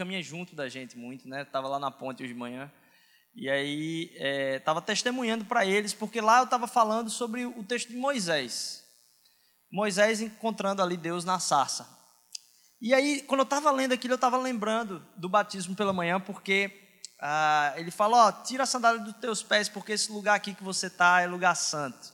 caminha junto da gente muito, né? Estava lá na ponte hoje de manhã. E aí estava é, testemunhando para eles, porque lá eu estava falando sobre o texto de Moisés. Moisés encontrando ali Deus na sarça. E aí, quando eu estava lendo aquilo, eu estava lembrando do batismo pela manhã, porque ah, ele fala: Ó, tira a sandália dos teus pés, porque esse lugar aqui que você está é lugar santo.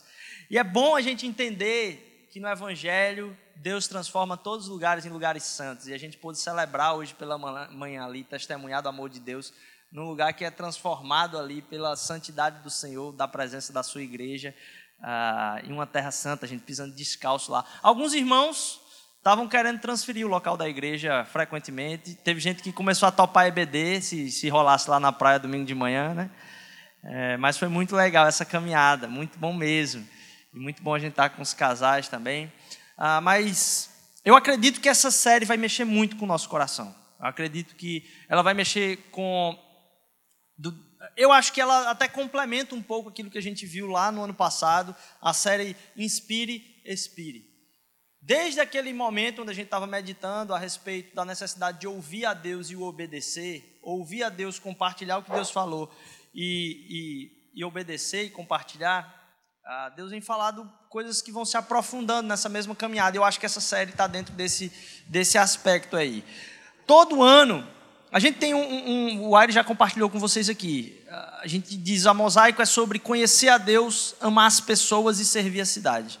E é bom a gente entender que no Evangelho Deus transforma todos os lugares em lugares santos. E a gente pôde celebrar hoje pela manhã ali, testemunhar do amor de Deus num lugar que é transformado ali pela santidade do Senhor, da presença da sua igreja, ah, em uma terra santa, a gente pisando descalço lá. Alguns irmãos estavam querendo transferir o local da igreja frequentemente. Teve gente que começou a topar EBD, se, se rolasse lá na praia domingo de manhã, né? É, mas foi muito legal essa caminhada, muito bom mesmo. E muito bom a gente estar com os casais também. Ah, mas eu acredito que essa série vai mexer muito com o nosso coração. Eu acredito que ela vai mexer com do, eu acho que ela até complementa um pouco aquilo que a gente viu lá no ano passado, a série Inspire, Expire. Desde aquele momento onde a gente estava meditando a respeito da necessidade de ouvir a Deus e o obedecer, ouvir a Deus, compartilhar o que Deus falou e, e, e obedecer e compartilhar, ah, Deus vem falado coisas que vão se aprofundando nessa mesma caminhada. Eu acho que essa série está dentro desse, desse aspecto aí. Todo ano a gente tem um, um, o Ari já compartilhou com vocês aqui. A gente diz a mosaico é sobre conhecer a Deus, amar as pessoas e servir a cidade.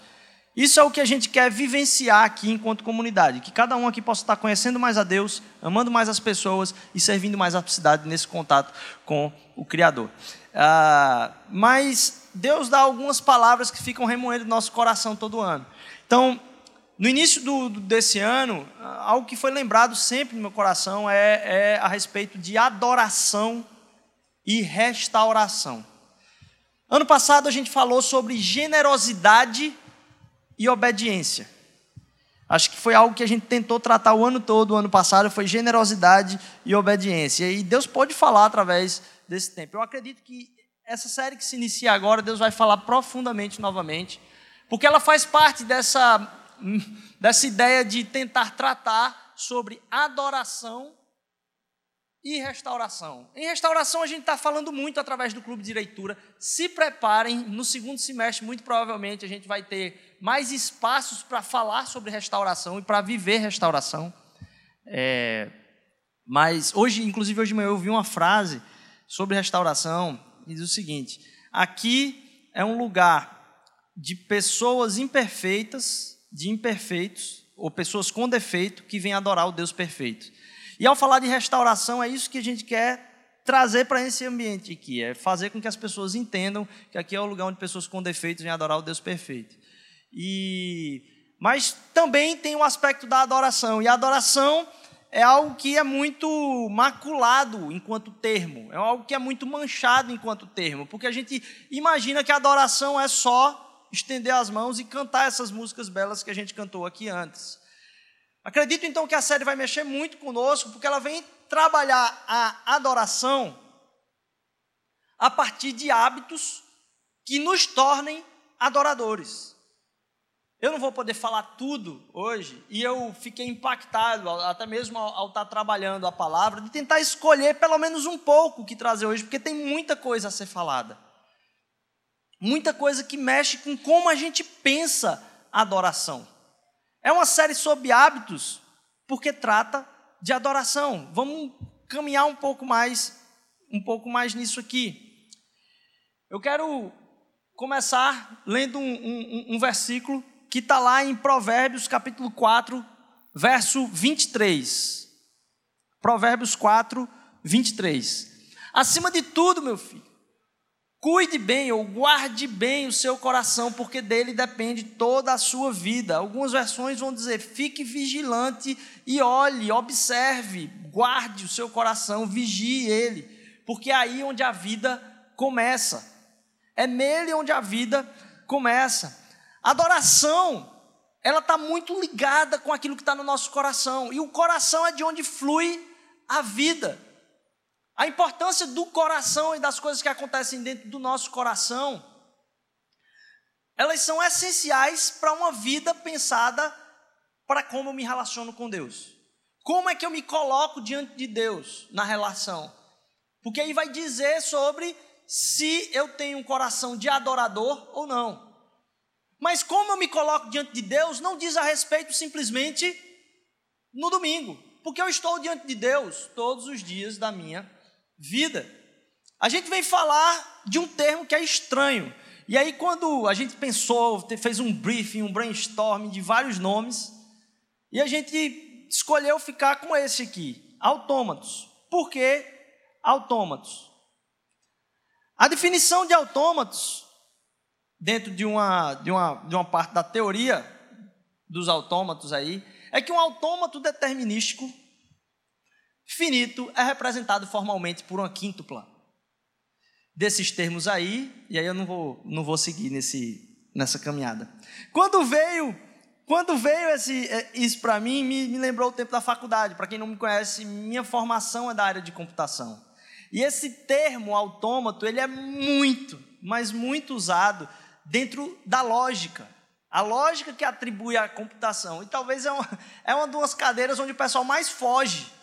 Isso é o que a gente quer vivenciar aqui enquanto comunidade, que cada um aqui possa estar conhecendo mais a Deus, amando mais as pessoas e servindo mais a cidade nesse contato com o Criador. Ah, mas Deus dá algumas palavras que ficam remoendo no nosso coração todo ano. Então, no início do, desse ano, algo que foi lembrado sempre no meu coração é, é a respeito de adoração e restauração. Ano passado a gente falou sobre generosidade e obediência. Acho que foi algo que a gente tentou tratar o ano todo, o ano passado, foi generosidade e obediência. E Deus pode falar através desse tempo. Eu acredito que essa série que se inicia agora, Deus vai falar profundamente novamente, porque ela faz parte dessa dessa ideia de tentar tratar sobre adoração e restauração. Em restauração, a gente está falando muito através do Clube de Leitura. Se preparem, no segundo semestre, muito provavelmente, a gente vai ter mais espaços para falar sobre restauração e para viver restauração. É, mas hoje, inclusive, hoje de manhã eu ouvi uma frase sobre restauração, que diz o seguinte: aqui é um lugar de pessoas imperfeitas de imperfeitos ou pessoas com defeito que vêm adorar o Deus perfeito. E ao falar de restauração, é isso que a gente quer trazer para esse ambiente aqui, é fazer com que as pessoas entendam que aqui é o lugar onde pessoas com defeitos vêm adorar o Deus perfeito. E mas também tem o aspecto da adoração, e a adoração é algo que é muito maculado enquanto termo, é algo que é muito manchado enquanto termo, porque a gente imagina que a adoração é só estender as mãos e cantar essas músicas belas que a gente cantou aqui antes. Acredito então que a série vai mexer muito conosco, porque ela vem trabalhar a adoração a partir de hábitos que nos tornem adoradores. Eu não vou poder falar tudo hoje, e eu fiquei impactado, até mesmo ao, ao estar trabalhando a palavra, de tentar escolher pelo menos um pouco o que trazer hoje, porque tem muita coisa a ser falada. Muita coisa que mexe com como a gente pensa a adoração. É uma série sobre hábitos, porque trata de adoração. Vamos caminhar um pouco mais, um pouco mais nisso aqui. Eu quero começar lendo um, um, um versículo que está lá em Provérbios capítulo 4, verso 23. Provérbios 4, 23. Acima de tudo, meu filho, Cuide bem ou guarde bem o seu coração, porque dele depende toda a sua vida. Algumas versões vão dizer: fique vigilante e olhe, observe, guarde o seu coração, vigie ele, porque é aí onde a vida começa. É nele onde a vida começa. Adoração, ela está muito ligada com aquilo que está no nosso coração, e o coração é de onde flui a vida. A importância do coração e das coisas que acontecem dentro do nosso coração, elas são essenciais para uma vida pensada para como eu me relaciono com Deus. como é que eu me coloco diante de Deus na relação? Porque aí vai dizer sobre se eu tenho um coração de adorador ou não. Mas como eu me coloco diante de Deus não diz a respeito simplesmente no domingo, porque eu estou diante de Deus todos os dias da minha vida. A gente vem falar de um termo que é estranho. E aí, quando a gente pensou, fez um briefing, um brainstorming de vários nomes, e a gente escolheu ficar com esse aqui, autômatos. Por que autômatos? A definição de autômatos, dentro de uma, de uma, de uma parte da teoria dos autômatos aí, é que um autômato determinístico finito é representado formalmente por uma quíntupla desses termos aí, e aí eu não vou, não vou seguir nesse, nessa caminhada. Quando veio, quando veio esse, é, isso para mim, me, me lembrou o tempo da faculdade. Para quem não me conhece, minha formação é da área de computação. E esse termo autômato, ele é muito, mas muito usado dentro da lógica. A lógica que atribui à computação. E talvez é uma, é uma das cadeiras onde o pessoal mais foge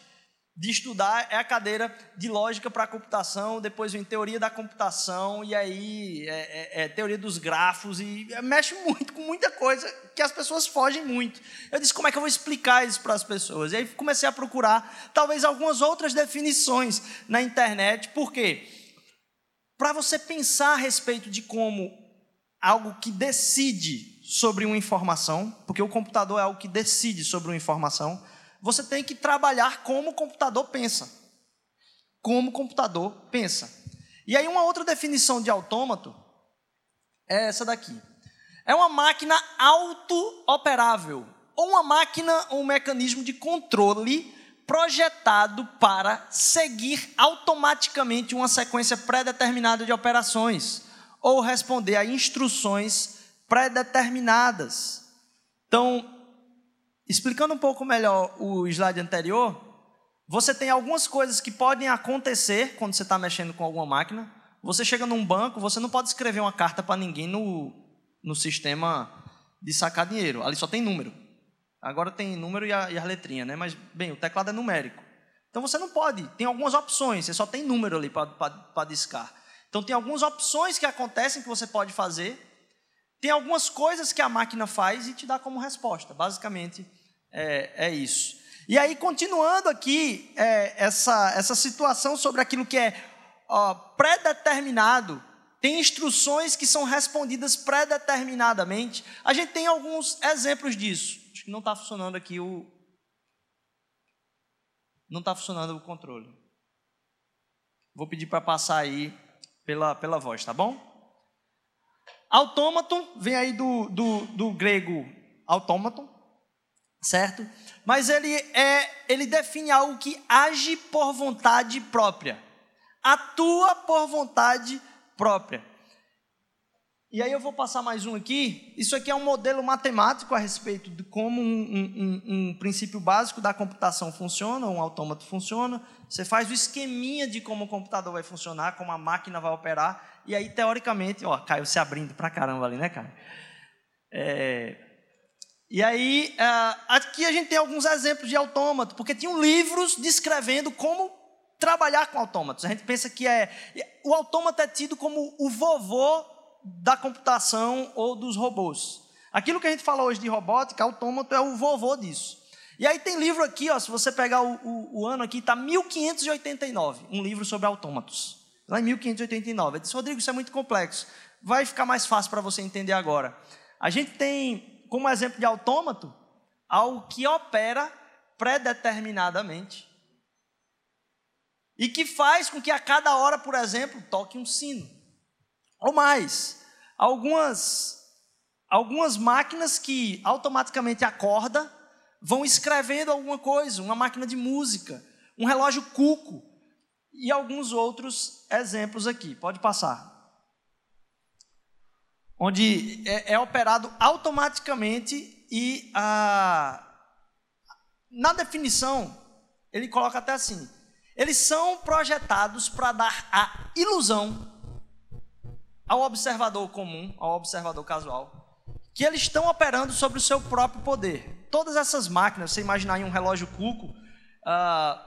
de estudar é a cadeira de lógica para a computação, depois vem teoria da computação, e aí é, é, é, teoria dos grafos, e mexe muito com muita coisa que as pessoas fogem muito. Eu disse, como é que eu vou explicar isso para as pessoas? E aí comecei a procurar, talvez, algumas outras definições na internet, por quê? Para você pensar a respeito de como algo que decide sobre uma informação, porque o computador é algo que decide sobre uma informação, você tem que trabalhar como o computador pensa. Como o computador pensa. E aí, uma outra definição de autômato é essa daqui: é uma máquina auto-operável, ou uma máquina ou um mecanismo de controle projetado para seguir automaticamente uma sequência pré-determinada de operações ou responder a instruções pré-determinadas. Então, Explicando um pouco melhor o slide anterior, você tem algumas coisas que podem acontecer quando você está mexendo com alguma máquina. Você chega num banco, você não pode escrever uma carta para ninguém no, no sistema de sacar dinheiro. Ali só tem número. Agora tem número e a, e letrinha, né? Mas, bem, o teclado é numérico. Então você não pode. Tem algumas opções, você só tem número ali para discar. Então tem algumas opções que acontecem que você pode fazer tem algumas coisas que a máquina faz e te dá como resposta. Basicamente é, é isso. E aí, continuando aqui, é, essa, essa situação sobre aquilo que é ó, pré-determinado, tem instruções que são respondidas pré-determinadamente. A gente tem alguns exemplos disso. Acho que não está funcionando aqui o. Não está funcionando o controle. Vou pedir para passar aí pela, pela voz, tá bom? Autômato vem aí do, do, do grego autômaton, certo? Mas ele é, ele define algo que age por vontade própria, atua por vontade própria. E aí eu vou passar mais um aqui. Isso aqui é um modelo matemático a respeito de como um, um, um, princípio básico da computação funciona, um autômato funciona. Você faz o esqueminha de como o computador vai funcionar, como a máquina vai operar, e aí, teoricamente, ó, Caio se abrindo pra caramba ali, né, Caio? É, e aí, é, aqui a gente tem alguns exemplos de autômato, porque tinham livros descrevendo como trabalhar com autômatos. A gente pensa que é. O autômato é tido como o vovô da computação ou dos robôs. Aquilo que a gente fala hoje de robótica, autômato é o vovô disso. E aí tem livro aqui, ó, se você pegar o, o, o ano aqui, está 1589, um livro sobre autômatos lá em 1589. Eu disse, Rodrigo, isso é muito complexo. Vai ficar mais fácil para você entender agora. A gente tem como exemplo de autômato algo que opera predeterminadamente e que faz com que a cada hora, por exemplo, toque um sino. Ou mais, algumas algumas máquinas que automaticamente acorda vão escrevendo alguma coisa, uma máquina de música, um relógio cuco, e alguns outros exemplos aqui. Pode passar. Onde é, é operado automaticamente e na definição ele coloca até assim: eles são projetados para dar a ilusão ao observador comum, ao observador casual, que eles estão operando sobre o seu próprio poder. Todas essas máquinas, você imaginar em um relógio cuco, ah,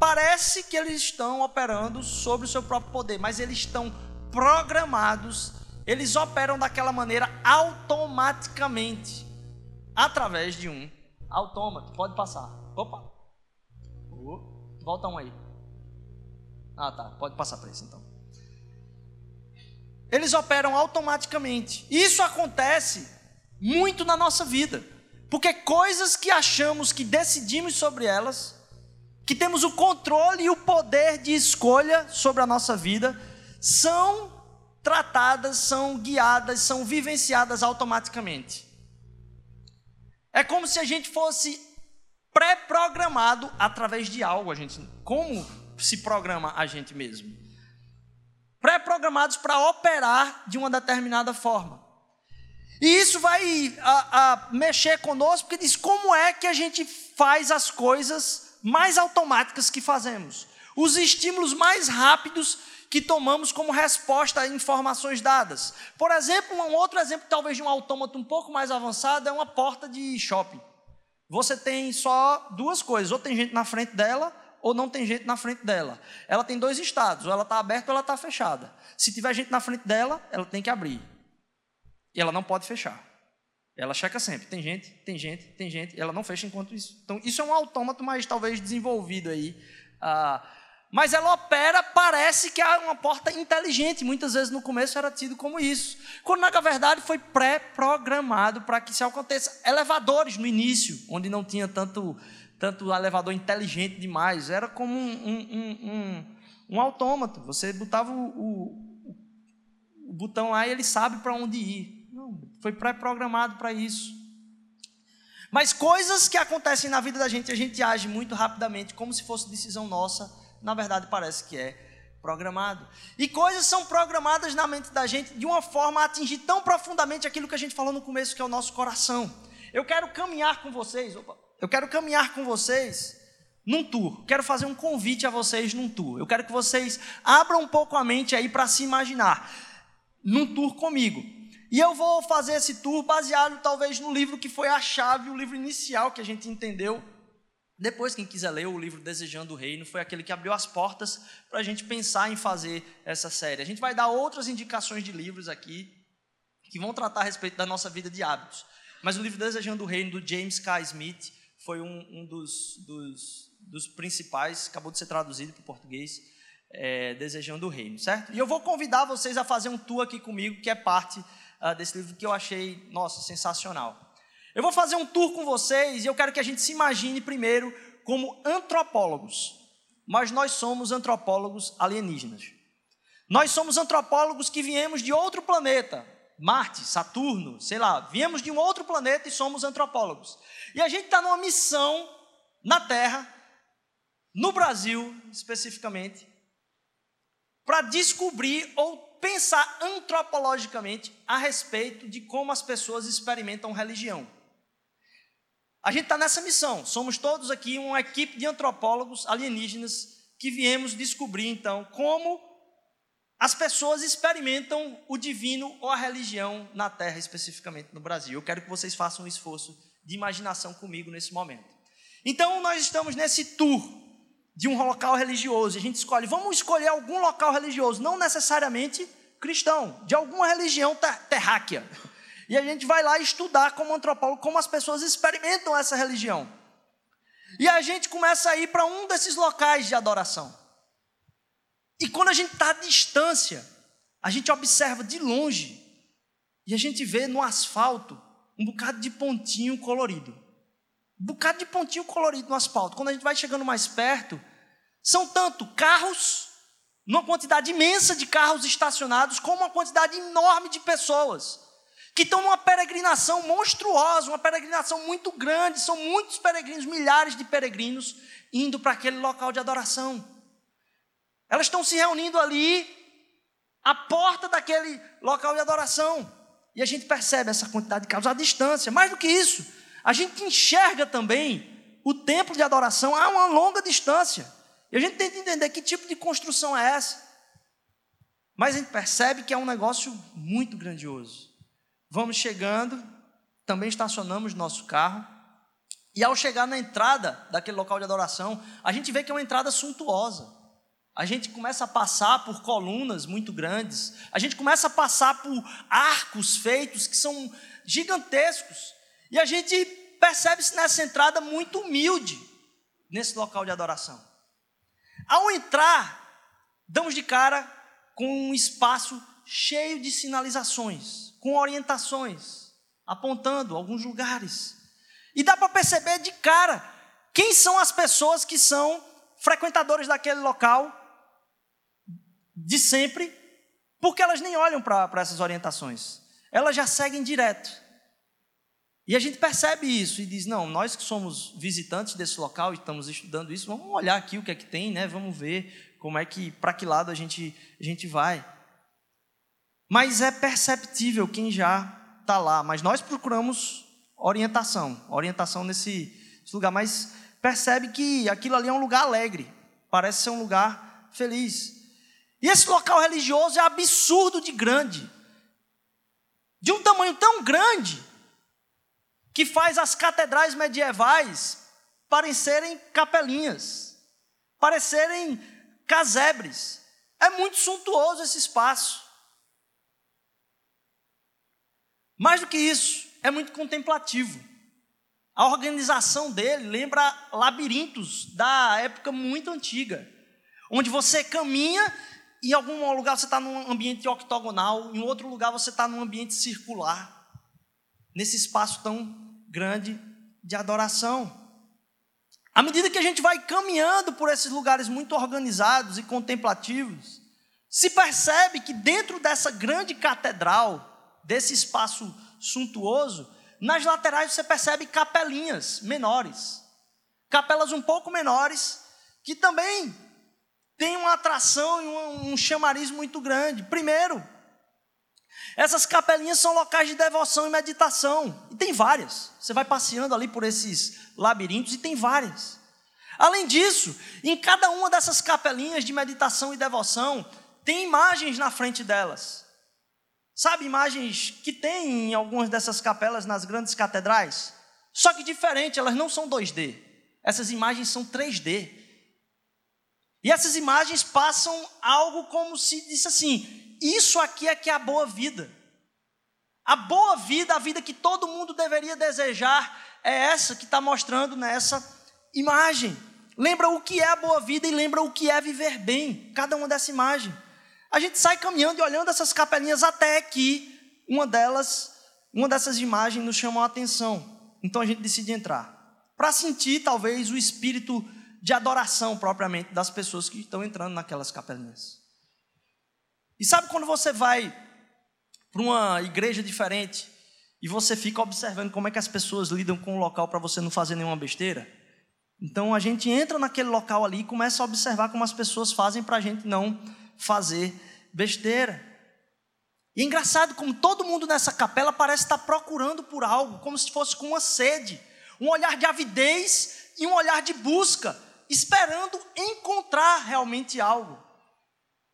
parece que eles estão operando sobre o seu próprio poder, mas eles estão programados, eles operam daquela maneira automaticamente, através de um autômato. Pode passar. Opa! Uh, volta um aí. Ah, tá. Pode passar para esse então. Eles operam automaticamente. Isso acontece muito na nossa vida. Porque coisas que achamos que decidimos sobre elas, que temos o controle e o poder de escolha sobre a nossa vida, são tratadas, são guiadas, são vivenciadas automaticamente. É como se a gente fosse pré-programado através de algo, a gente. Como se programa a gente mesmo? Pré-programados para operar de uma determinada forma. E isso vai a, a mexer conosco, porque diz como é que a gente faz as coisas mais automáticas que fazemos. Os estímulos mais rápidos que tomamos como resposta a informações dadas. Por exemplo, um outro exemplo, talvez de um autômato um pouco mais avançado, é uma porta de shopping. Você tem só duas coisas: ou tem gente na frente dela, ou não tem gente na frente dela. Ela tem dois estados: ou ela está aberta ou ela está fechada. Se tiver gente na frente dela, ela tem que abrir. E ela não pode fechar. Ela checa sempre: tem gente, tem gente, tem gente. E ela não fecha enquanto isso. Então, isso é um autômato mais talvez desenvolvido aí. Ah, mas ela opera, parece que é uma porta inteligente. Muitas vezes no começo era tido como isso. Quando na verdade foi pré-programado para que isso aconteça. Elevadores no início, onde não tinha tanto, tanto elevador inteligente demais. Era como um, um, um, um autômato. Você botava o, o, o botão lá e ele sabe para onde ir. Não, foi pré-programado para isso. Mas coisas que acontecem na vida da gente, a gente age muito rapidamente, como se fosse decisão nossa na verdade parece que é programado. E coisas são programadas na mente da gente de uma forma a atingir tão profundamente aquilo que a gente falou no começo, que é o nosso coração. Eu quero caminhar com vocês, opa, eu quero caminhar com vocês num tour. Quero fazer um convite a vocês num tour. Eu quero que vocês abram um pouco a mente aí para se imaginar num tour comigo. E eu vou fazer esse tour baseado talvez no livro que foi a chave, o livro inicial que a gente entendeu depois, quem quiser ler o livro Desejando o Reino, foi aquele que abriu as portas para a gente pensar em fazer essa série. A gente vai dar outras indicações de livros aqui que vão tratar a respeito da nossa vida de hábitos. Mas o livro Desejando o Reino, do James K. Smith, foi um, um dos, dos, dos, principais, acabou de ser traduzido para o português, é, Desejando o Reino, certo? E eu vou convidar vocês a fazer um tour aqui comigo, que é parte uh, desse livro que eu achei, nossa, sensacional. Eu vou fazer um tour com vocês e eu quero que a gente se imagine primeiro como antropólogos. Mas nós somos antropólogos alienígenas. Nós somos antropólogos que viemos de outro planeta, Marte, Saturno, sei lá, viemos de um outro planeta e somos antropólogos. E a gente está numa missão na Terra, no Brasil especificamente, para descobrir ou pensar antropologicamente a respeito de como as pessoas experimentam religião. A gente está nessa missão. Somos todos aqui uma equipe de antropólogos alienígenas que viemos descobrir, então, como as pessoas experimentam o divino ou a religião na Terra, especificamente no Brasil. Eu quero que vocês façam um esforço de imaginação comigo nesse momento. Então, nós estamos nesse tour de um local religioso. A gente escolhe, vamos escolher algum local religioso, não necessariamente cristão, de alguma religião terráquea. E a gente vai lá estudar como antropólogo como as pessoas experimentam essa religião. E a gente começa a ir para um desses locais de adoração. E quando a gente está à distância, a gente observa de longe e a gente vê no asfalto um bocado de pontinho colorido. Um bocado de pontinho colorido no asfalto. Quando a gente vai chegando mais perto, são tanto carros, numa quantidade imensa de carros estacionados, como uma quantidade enorme de pessoas que estão numa peregrinação monstruosa, uma peregrinação muito grande, são muitos peregrinos, milhares de peregrinos indo para aquele local de adoração. Elas estão se reunindo ali à porta daquele local de adoração. E a gente percebe essa quantidade de carros à distância. Mais do que isso, a gente enxerga também o templo de adoração a uma longa distância. E a gente tenta entender que tipo de construção é essa. Mas a gente percebe que é um negócio muito grandioso. Vamos chegando, também estacionamos nosso carro E ao chegar na entrada daquele local de adoração, a gente vê que é uma entrada suntuosa. A gente começa a passar por colunas muito grandes, a gente começa a passar por arcos feitos que são gigantescos, e a gente percebe-se nessa entrada muito humilde nesse local de adoração. Ao entrar, damos de cara com um espaço cheio de sinalizações, com orientações, apontando alguns lugares. E dá para perceber de cara quem são as pessoas que são frequentadores daquele local de sempre, porque elas nem olham para essas orientações, elas já seguem direto. E a gente percebe isso e diz: não, nós que somos visitantes desse local e estamos estudando isso, vamos olhar aqui o que é que tem, né? Vamos ver como é que, para que lado a gente, a gente vai. Mas é perceptível quem já está lá, mas nós procuramos orientação, orientação nesse, nesse lugar, mas percebe que aquilo ali é um lugar alegre, parece ser um lugar feliz. E esse local religioso é absurdo de grande. De um tamanho tão grande que faz as catedrais medievais parecerem capelinhas, parecerem casebres. É muito suntuoso esse espaço. Mais do que isso, é muito contemplativo. A organização dele lembra labirintos da época muito antiga, onde você caminha em algum lugar você está num ambiente octogonal, em outro lugar você está num ambiente circular, nesse espaço tão grande de adoração. À medida que a gente vai caminhando por esses lugares muito organizados e contemplativos, se percebe que dentro dessa grande catedral, desse espaço suntuoso, nas laterais você percebe capelinhas menores, capelas um pouco menores, que também tem uma atração e um, um chamariz muito grande. Primeiro, essas capelinhas são locais de devoção e meditação. E tem várias. Você vai passeando ali por esses labirintos e tem várias. Além disso, em cada uma dessas capelinhas de meditação e devoção, tem imagens na frente delas. Sabe, imagens que tem em algumas dessas capelas nas grandes catedrais? Só que diferente, elas não são 2D. Essas imagens são 3D. E essas imagens passam algo como se disse assim: isso aqui é que é a boa vida. A boa vida, a vida que todo mundo deveria desejar, é essa que está mostrando nessa imagem. Lembra o que é a boa vida e lembra o que é viver bem, cada uma dessa imagem. A gente sai caminhando e olhando essas capelinhas até que uma delas, uma dessas imagens nos chamou a atenção. Então a gente decide entrar. Para sentir talvez o espírito de adoração propriamente das pessoas que estão entrando naquelas capelinhas. E sabe quando você vai para uma igreja diferente e você fica observando como é que as pessoas lidam com o local para você não fazer nenhuma besteira? Então a gente entra naquele local ali e começa a observar como as pessoas fazem para a gente não fazer besteira. E é engraçado como todo mundo nessa capela parece estar procurando por algo, como se fosse com uma sede, um olhar de avidez e um olhar de busca esperando encontrar realmente algo.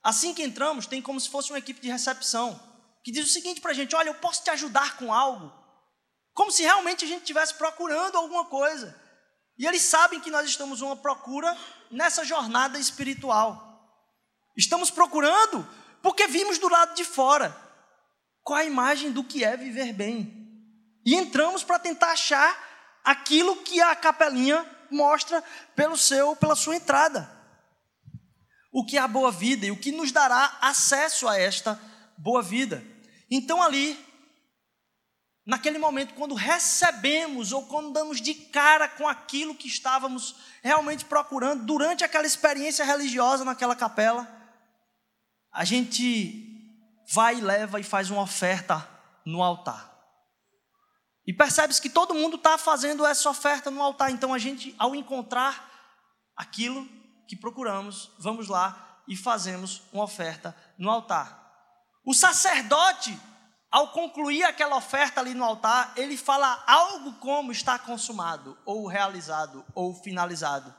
Assim que entramos, tem como se fosse uma equipe de recepção, que diz o seguinte para a gente: olha, eu posso te ajudar com algo. Como se realmente a gente estivesse procurando alguma coisa. E eles sabem que nós estamos uma procura nessa jornada espiritual. Estamos procurando porque vimos do lado de fora qual a imagem do que é viver bem. E entramos para tentar achar aquilo que a capelinha mostra pelo seu, pela sua entrada. O que é a boa vida e o que nos dará acesso a esta boa vida. Então ali, naquele momento, quando recebemos ou quando damos de cara com aquilo que estávamos realmente procurando durante aquela experiência religiosa naquela capela, a gente vai e leva e faz uma oferta no altar. E percebe-se que todo mundo está fazendo essa oferta no altar. Então a gente, ao encontrar aquilo que procuramos, vamos lá e fazemos uma oferta no altar. O sacerdote, ao concluir aquela oferta ali no altar, ele fala algo como está consumado, ou realizado, ou finalizado.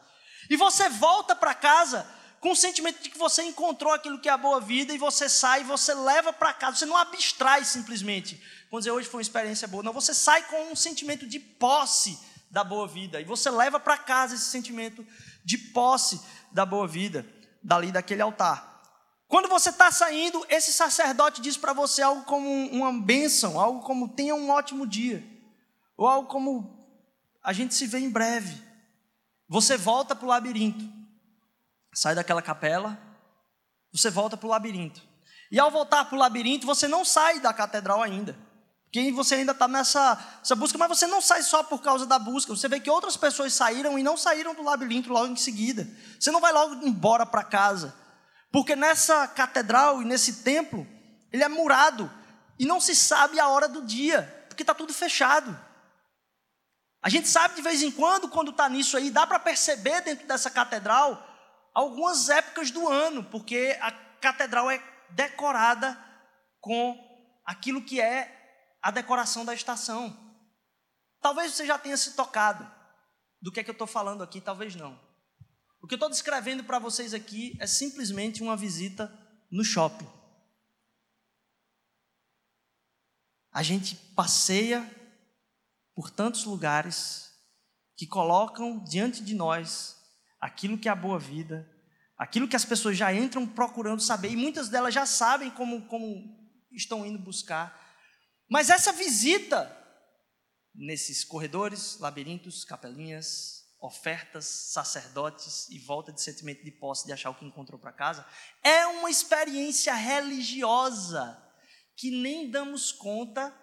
E você volta para casa com o sentimento de que você encontrou aquilo que é a boa vida e você sai e você leva para casa. Você não abstrai simplesmente. Vamos dizer, hoje foi uma experiência boa. Não, você sai com um sentimento de posse da boa vida. E você leva para casa esse sentimento de posse da boa vida, dali daquele altar. Quando você está saindo, esse sacerdote diz para você algo como uma bênção, algo como tenha um ótimo dia, ou algo como a gente se vê em breve. Você volta para o labirinto, sai daquela capela, você volta para o labirinto. E ao voltar para o labirinto, você não sai da catedral ainda. Porque você ainda está nessa, nessa busca, mas você não sai só por causa da busca. Você vê que outras pessoas saíram e não saíram do labirinto logo em seguida. Você não vai logo embora para casa. Porque nessa catedral e nesse templo, ele é murado. E não se sabe a hora do dia, porque está tudo fechado. A gente sabe de vez em quando, quando está nisso aí, dá para perceber dentro dessa catedral algumas épocas do ano, porque a catedral é decorada com aquilo que é a decoração da estação. Talvez você já tenha se tocado do que é que eu estou falando aqui, talvez não. O que eu estou descrevendo para vocês aqui é simplesmente uma visita no shopping. A gente passeia por tantos lugares que colocam diante de nós aquilo que é a boa vida, aquilo que as pessoas já entram procurando saber, e muitas delas já sabem como, como estão indo buscar, mas essa visita nesses corredores, labirintos, capelinhas, ofertas, sacerdotes e volta de sentimento de posse de achar o que encontrou para casa, é uma experiência religiosa que nem damos conta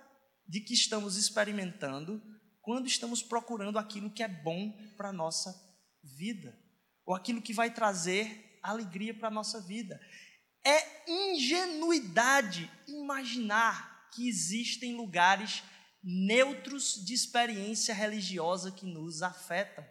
de que estamos experimentando quando estamos procurando aquilo que é bom para a nossa vida, ou aquilo que vai trazer alegria para a nossa vida. É ingenuidade imaginar que existem lugares neutros de experiência religiosa que nos afetam.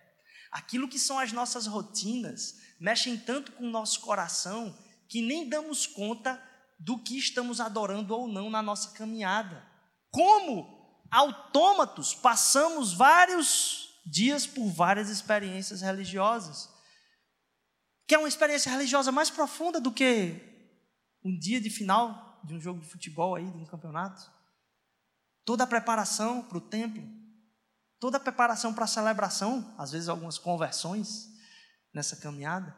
Aquilo que são as nossas rotinas mexem tanto com o nosso coração que nem damos conta do que estamos adorando ou não na nossa caminhada. Como autômatos, passamos vários dias por várias experiências religiosas. Que é uma experiência religiosa mais profunda do que um dia de final de um jogo de futebol aí, de um campeonato. Toda a preparação para o templo, toda a preparação para a celebração, às vezes algumas conversões nessa caminhada.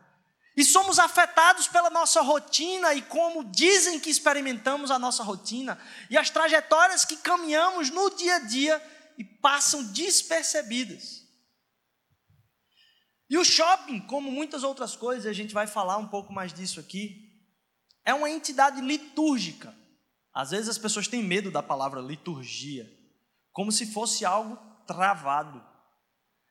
E somos afetados pela nossa rotina e como dizem que experimentamos a nossa rotina e as trajetórias que caminhamos no dia a dia e passam despercebidas. E o shopping, como muitas outras coisas, a gente vai falar um pouco mais disso aqui, é uma entidade litúrgica. Às vezes as pessoas têm medo da palavra liturgia, como se fosse algo travado.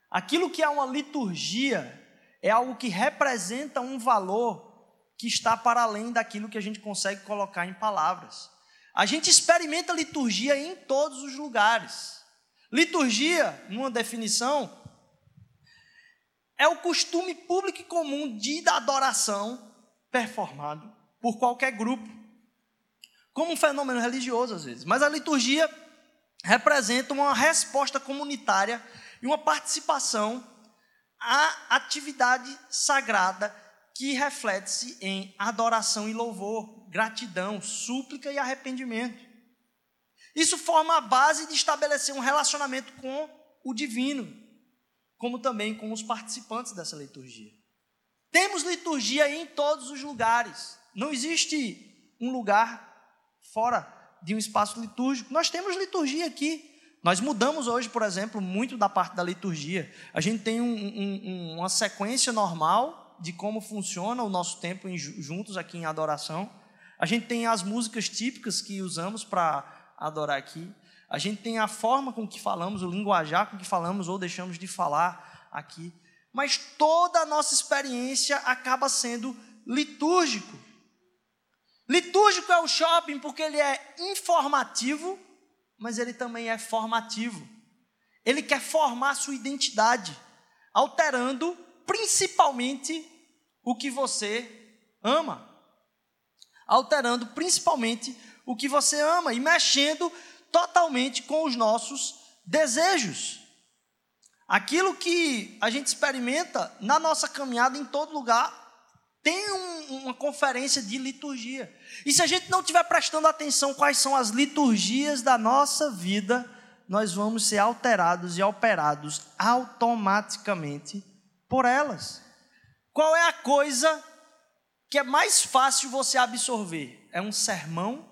Aquilo que é uma liturgia é algo que representa um valor que está para além daquilo que a gente consegue colocar em palavras. A gente experimenta liturgia em todos os lugares. Liturgia, numa definição, é o costume público e comum de adoração performado por qualquer grupo, como um fenômeno religioso às vezes. Mas a liturgia representa uma resposta comunitária e uma participação à atividade sagrada que reflete-se em adoração e louvor, gratidão, súplica e arrependimento. Isso forma a base de estabelecer um relacionamento com o divino, como também com os participantes dessa liturgia. Temos liturgia em todos os lugares. Não existe um lugar fora de um espaço litúrgico. Nós temos liturgia aqui. Nós mudamos hoje, por exemplo, muito da parte da liturgia. A gente tem um, um, uma sequência normal de como funciona o nosso tempo em, juntos aqui em adoração. A gente tem as músicas típicas que usamos para adorar aqui. A gente tem a forma com que falamos, o linguajar com que falamos ou deixamos de falar aqui. Mas toda a nossa experiência acaba sendo litúrgico. Litúrgico é o shopping porque ele é informativo, mas ele também é formativo. Ele quer formar sua identidade, alterando principalmente o que você ama. Alterando principalmente o que você ama e mexendo totalmente com os nossos desejos. Aquilo que a gente experimenta na nossa caminhada em todo lugar tem um, uma conferência de liturgia. E se a gente não estiver prestando atenção quais são as liturgias da nossa vida, nós vamos ser alterados e operados automaticamente por elas. Qual é a coisa que é mais fácil você absorver? É um sermão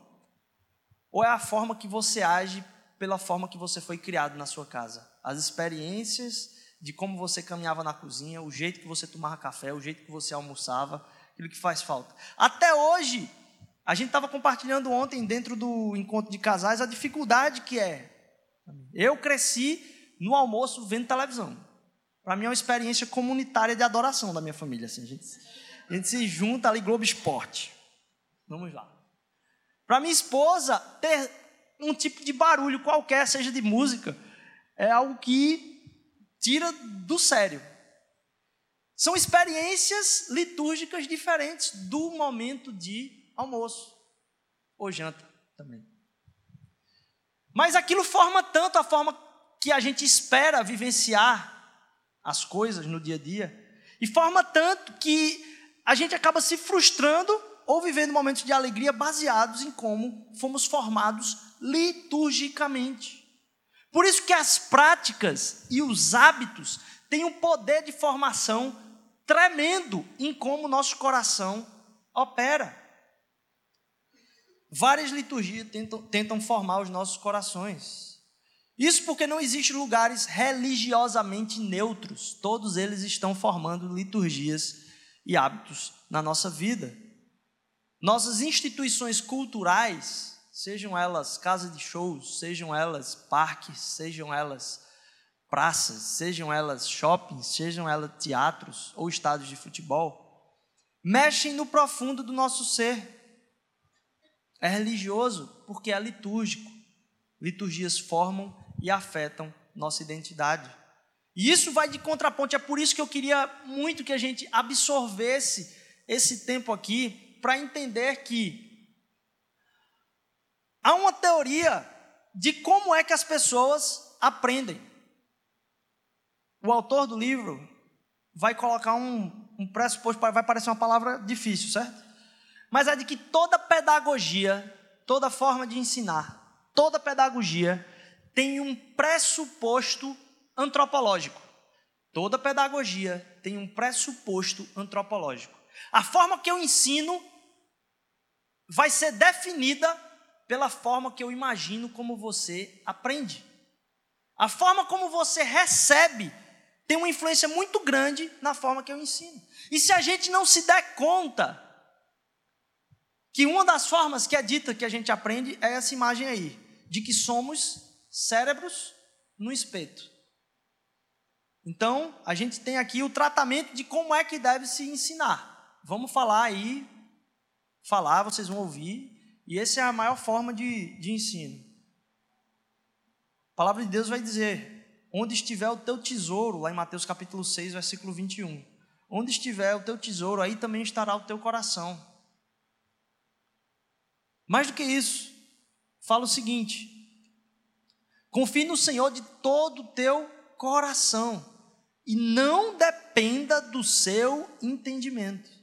ou é a forma que você age pela forma que você foi criado na sua casa? As experiências de como você caminhava na cozinha, o jeito que você tomava café, o jeito que você almoçava, aquilo que faz falta. Até hoje, a gente estava compartilhando ontem, dentro do encontro de casais, a dificuldade que é. Eu cresci no almoço vendo televisão. Para mim é uma experiência comunitária de adoração da minha família. Assim, a, gente, a gente se junta ali, Globo Esporte. Vamos lá. Para minha esposa, ter um tipo de barulho qualquer, seja de música, é algo que tira do sério. São experiências litúrgicas diferentes do momento de almoço ou janta também. Mas aquilo forma tanto a forma que a gente espera vivenciar as coisas no dia a dia, e forma tanto que a gente acaba se frustrando ou vivendo momentos de alegria baseados em como fomos formados liturgicamente. Por isso que as práticas e os hábitos têm um poder de formação tremendo em como nosso coração opera. Várias liturgias tentam, tentam formar os nossos corações. Isso porque não existem lugares religiosamente neutros. Todos eles estão formando liturgias e hábitos na nossa vida. Nossas instituições culturais, sejam elas casas de shows, sejam elas parques, sejam elas praças, sejam elas shoppings, sejam elas teatros ou estádios de futebol, mexem no profundo do nosso ser é religioso porque é litúrgico. Liturgias formam e afetam nossa identidade. E isso vai de contraponto, é por isso que eu queria muito que a gente absorvesse esse tempo aqui para entender que há uma teoria de como é que as pessoas aprendem. O autor do livro vai colocar um, um pressuposto, vai parecer uma palavra difícil, certo? mas é de que toda pedagogia, toda forma de ensinar, toda pedagogia tem um pressuposto antropológico. Toda pedagogia tem um pressuposto antropológico. A forma que eu ensino vai ser definida pela forma que eu imagino como você aprende. A forma como você recebe tem uma influência muito grande na forma que eu ensino. E se a gente não se der conta que uma das formas que é dita que a gente aprende é essa imagem aí, de que somos cérebros no espeto. Então, a gente tem aqui o tratamento de como é que deve se ensinar. Vamos falar aí, falar, vocês vão ouvir, e essa é a maior forma de, de ensino. A palavra de Deus vai dizer: onde estiver o teu tesouro, lá em Mateus capítulo 6, versículo 21. Onde estiver o teu tesouro, aí também estará o teu coração. Mais do que isso, fala o seguinte: confie no Senhor de todo o teu coração e não dependa do seu entendimento.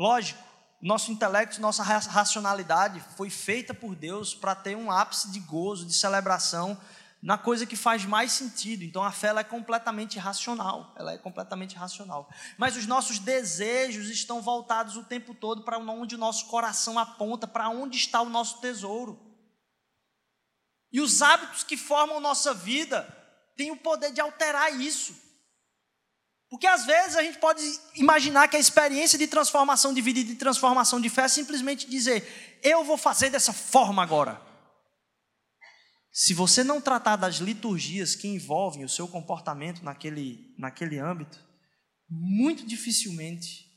Lógico, nosso intelecto, nossa racionalidade foi feita por Deus para ter um ápice de gozo, de celebração na coisa que faz mais sentido. Então a fé é completamente racional, ela é completamente racional. Mas os nossos desejos estão voltados o tempo todo para onde o nosso coração aponta, para onde está o nosso tesouro. E os hábitos que formam nossa vida têm o poder de alterar isso. Porque às vezes a gente pode imaginar que a experiência de transformação de vida e de transformação de fé é simplesmente dizer: eu vou fazer dessa forma agora. Se você não tratar das liturgias que envolvem o seu comportamento naquele, naquele âmbito, muito dificilmente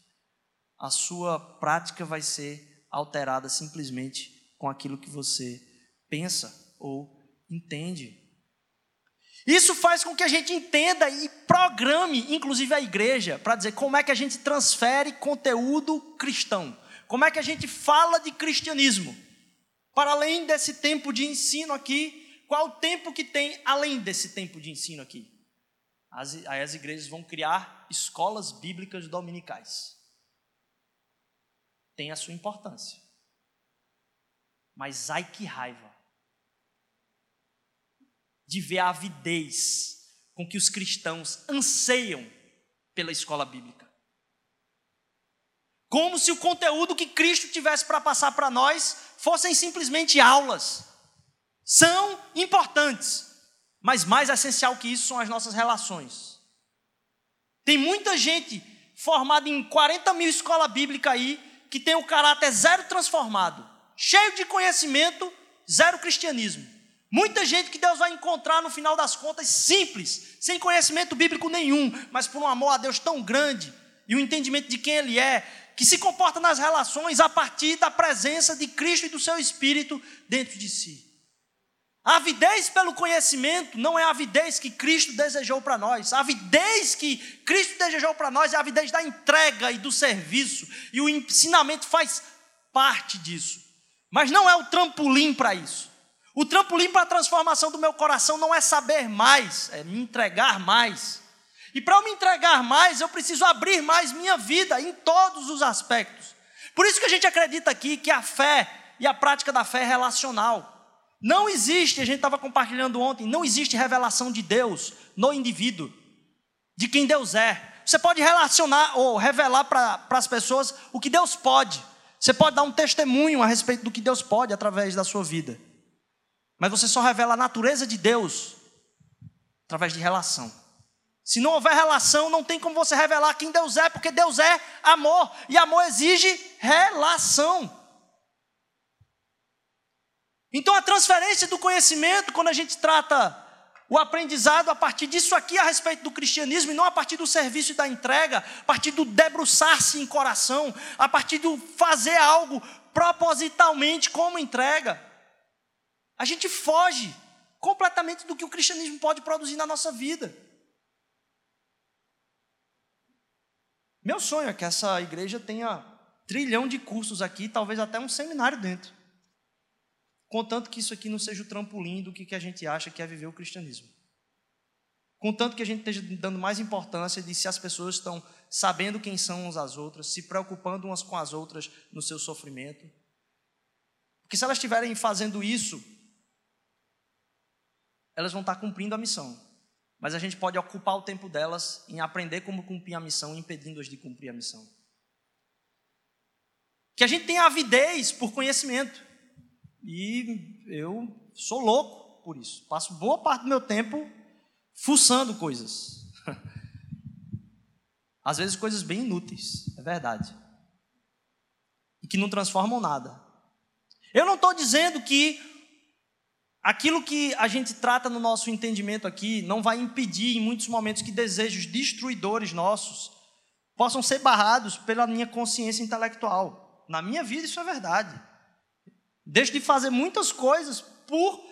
a sua prática vai ser alterada simplesmente com aquilo que você pensa ou entende. Isso faz com que a gente entenda e programe, inclusive a igreja, para dizer como é que a gente transfere conteúdo cristão, como é que a gente fala de cristianismo. Para além desse tempo de ensino aqui, qual o tempo que tem além desse tempo de ensino aqui? As, aí as igrejas vão criar escolas bíblicas dominicais. Tem a sua importância. Mas ai que raiva de ver a avidez com que os cristãos anseiam pela escola bíblica. Como se o conteúdo que Cristo tivesse para passar para nós fossem simplesmente aulas. São importantes, mas mais essencial que isso são as nossas relações. Tem muita gente formada em 40 mil escola bíblica aí que tem o caráter zero transformado, cheio de conhecimento, zero cristianismo. Muita gente que Deus vai encontrar no final das contas simples, sem conhecimento bíblico nenhum, mas por um amor a Deus tão grande e o entendimento de quem Ele é, que se comporta nas relações a partir da presença de Cristo e do seu Espírito dentro de si. A avidez pelo conhecimento não é a avidez que Cristo desejou para nós. A avidez que Cristo desejou para nós é a avidez da entrega e do serviço. E o ensinamento faz parte disso. Mas não é o trampolim para isso. O trampolim para a transformação do meu coração não é saber mais, é me entregar mais. E para eu me entregar mais, eu preciso abrir mais minha vida em todos os aspectos. Por isso que a gente acredita aqui que a fé e a prática da fé é relacional. Não existe, a gente estava compartilhando ontem, não existe revelação de Deus no indivíduo, de quem Deus é. Você pode relacionar ou revelar para as pessoas o que Deus pode. Você pode dar um testemunho a respeito do que Deus pode através da sua vida. Mas você só revela a natureza de Deus através de relação. Se não houver relação, não tem como você revelar quem Deus é, porque Deus é amor, e amor exige relação. Então a transferência do conhecimento, quando a gente trata o aprendizado a partir disso aqui a respeito do cristianismo, e não a partir do serviço e da entrega, a partir do debruçar-se em coração, a partir do fazer algo propositalmente como entrega, a gente foge completamente do que o cristianismo pode produzir na nossa vida. Meu sonho é que essa igreja tenha trilhão de cursos aqui, talvez até um seminário dentro. Contanto que isso aqui não seja o trampolim do que a gente acha que é viver o cristianismo. Contanto que a gente esteja dando mais importância de se as pessoas estão sabendo quem são umas às outras, se preocupando umas com as outras no seu sofrimento. Porque se elas estiverem fazendo isso, elas vão estar cumprindo a missão. Mas a gente pode ocupar o tempo delas em aprender como cumprir a missão, impedindo-as de cumprir a missão. Que a gente tenha avidez por conhecimento. E eu sou louco por isso. Passo boa parte do meu tempo fuçando coisas. Às vezes coisas bem inúteis, é verdade. E que não transformam nada. Eu não estou dizendo que aquilo que a gente trata no nosso entendimento aqui não vai impedir, em muitos momentos, que desejos destruidores nossos possam ser barrados pela minha consciência intelectual. Na minha vida, isso é verdade. Deixo de fazer muitas coisas por.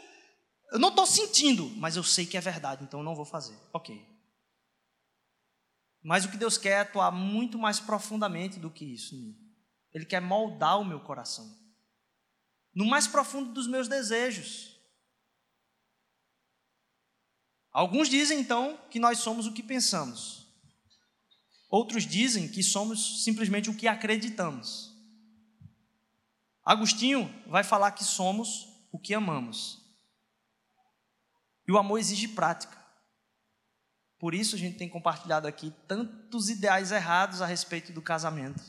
Eu não estou sentindo, mas eu sei que é verdade, então não vou fazer. Ok. Mas o que Deus quer é atuar muito mais profundamente do que isso em mim. Ele quer moldar o meu coração. No mais profundo dos meus desejos. Alguns dizem então que nós somos o que pensamos. Outros dizem que somos simplesmente o que acreditamos. Agostinho vai falar que somos o que amamos. E o amor exige prática. Por isso a gente tem compartilhado aqui tantos ideais errados a respeito do casamento.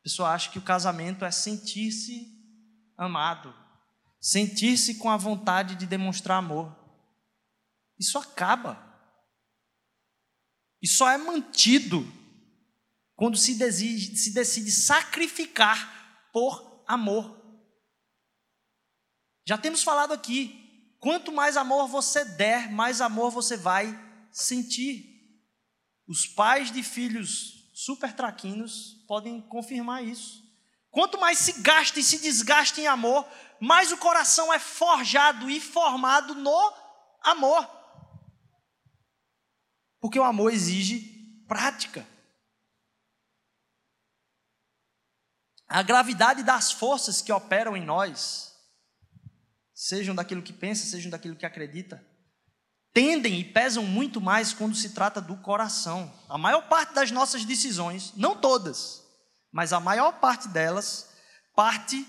A pessoa acha que o casamento é sentir-se amado, sentir-se com a vontade de demonstrar amor. Isso acaba. E só é mantido quando se decide, se decide sacrificar por amor. Já temos falado aqui, quanto mais amor você der, mais amor você vai sentir. Os pais de filhos super traquinos podem confirmar isso. Quanto mais se gasta e se desgasta em amor, mais o coração é forjado e formado no amor. Porque o amor exige prática. a gravidade das forças que operam em nós, sejam daquilo que pensa, sejam daquilo que acredita, tendem e pesam muito mais quando se trata do coração. A maior parte das nossas decisões, não todas, mas a maior parte delas, parte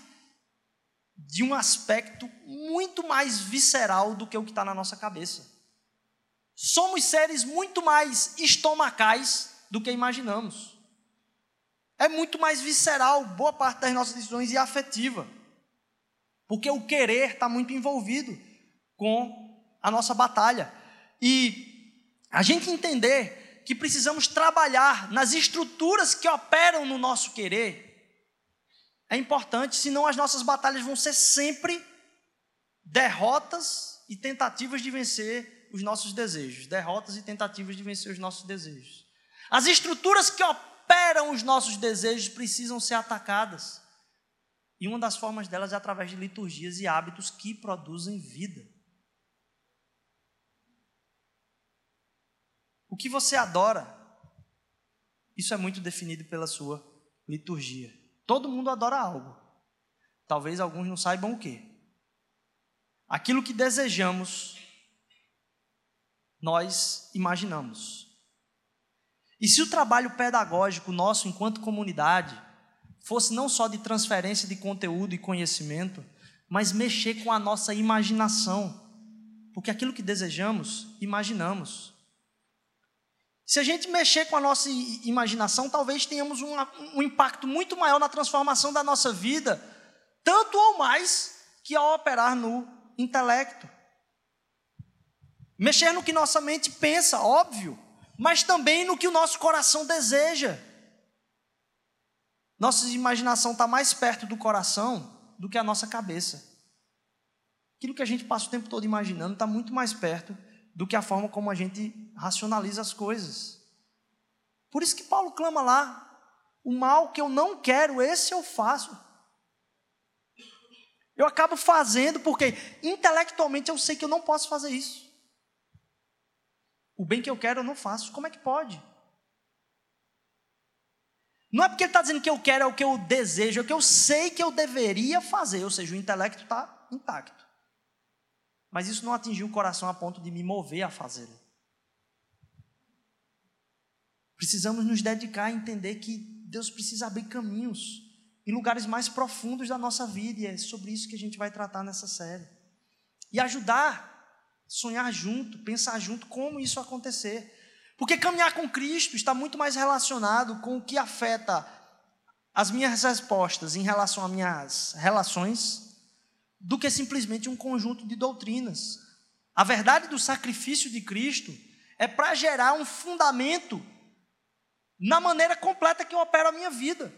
de um aspecto muito mais visceral do que o que está na nossa cabeça. Somos seres muito mais estomacais do que imaginamos. É muito mais visceral, boa parte das nossas decisões e afetiva. Porque o querer está muito envolvido com a nossa batalha. E a gente entender que precisamos trabalhar nas estruturas que operam no nosso querer é importante, senão as nossas batalhas vão ser sempre derrotas e tentativas de vencer os nossos desejos, derrotas e tentativas de vencer os nossos desejos. As estruturas que operam os nossos desejos precisam ser atacadas. E uma das formas delas é através de liturgias e hábitos que produzem vida. O que você adora, isso é muito definido pela sua liturgia. Todo mundo adora algo. Talvez alguns não saibam o que. Aquilo que desejamos, nós imaginamos. E se o trabalho pedagógico nosso enquanto comunidade fosse não só de transferência de conteúdo e conhecimento, mas mexer com a nossa imaginação, porque aquilo que desejamos, imaginamos. Se a gente mexer com a nossa imaginação, talvez tenhamos um, um impacto muito maior na transformação da nossa vida, tanto ou mais que ao operar no intelecto. Mexer no que nossa mente pensa, óbvio, mas também no que o nosso coração deseja. Nossa imaginação está mais perto do coração do que a nossa cabeça. Aquilo que a gente passa o tempo todo imaginando está muito mais perto do que a forma como a gente racionaliza as coisas. Por isso que Paulo clama lá: o mal que eu não quero, esse eu faço. Eu acabo fazendo porque intelectualmente eu sei que eu não posso fazer isso. O bem que eu quero eu não faço. Como é que pode? Não é porque ele está dizendo que eu quero é o que eu desejo, é o que eu sei que eu deveria fazer, ou seja, o intelecto está intacto. Mas isso não atingiu o coração a ponto de me mover a fazê-lo. Precisamos nos dedicar a entender que Deus precisa abrir caminhos em lugares mais profundos da nossa vida, e é sobre isso que a gente vai tratar nessa série. E ajudar, sonhar junto, pensar junto como isso acontecer. Porque caminhar com Cristo está muito mais relacionado com o que afeta as minhas respostas em relação às minhas relações do que simplesmente um conjunto de doutrinas. A verdade do sacrifício de Cristo é para gerar um fundamento na maneira completa que eu opero a minha vida.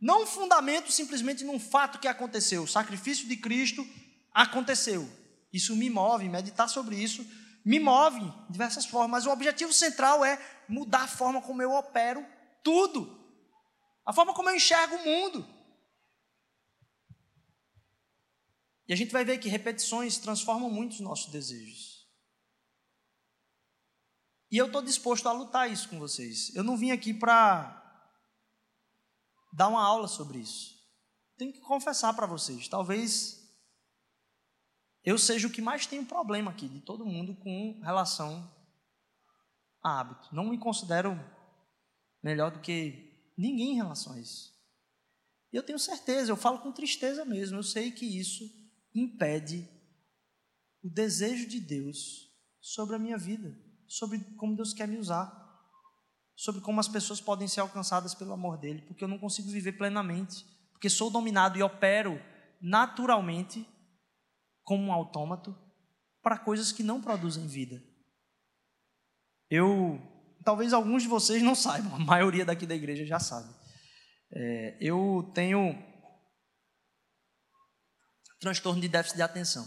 Não um fundamento simplesmente num fato que aconteceu. O sacrifício de Cristo aconteceu. Isso me move, meditar sobre isso me move de diversas formas, mas o objetivo central é mudar a forma como eu opero tudo. A forma como eu enxergo o mundo. E a gente vai ver que repetições transformam muito os nossos desejos. E eu estou disposto a lutar isso com vocês. Eu não vim aqui para dar uma aula sobre isso. Tenho que confessar para vocês, talvez eu seja o que mais tem problema aqui de todo mundo com relação a hábito. Não me considero melhor do que ninguém em relação a isso. E eu tenho certeza, eu falo com tristeza mesmo, eu sei que isso impede o desejo de Deus sobre a minha vida, sobre como Deus quer me usar, sobre como as pessoas podem ser alcançadas pelo amor dele, porque eu não consigo viver plenamente, porque sou dominado e opero naturalmente como um autômato para coisas que não produzem vida. Eu, talvez alguns de vocês não saibam, a maioria daqui da igreja já sabe. É, eu tenho transtorno de déficit de atenção.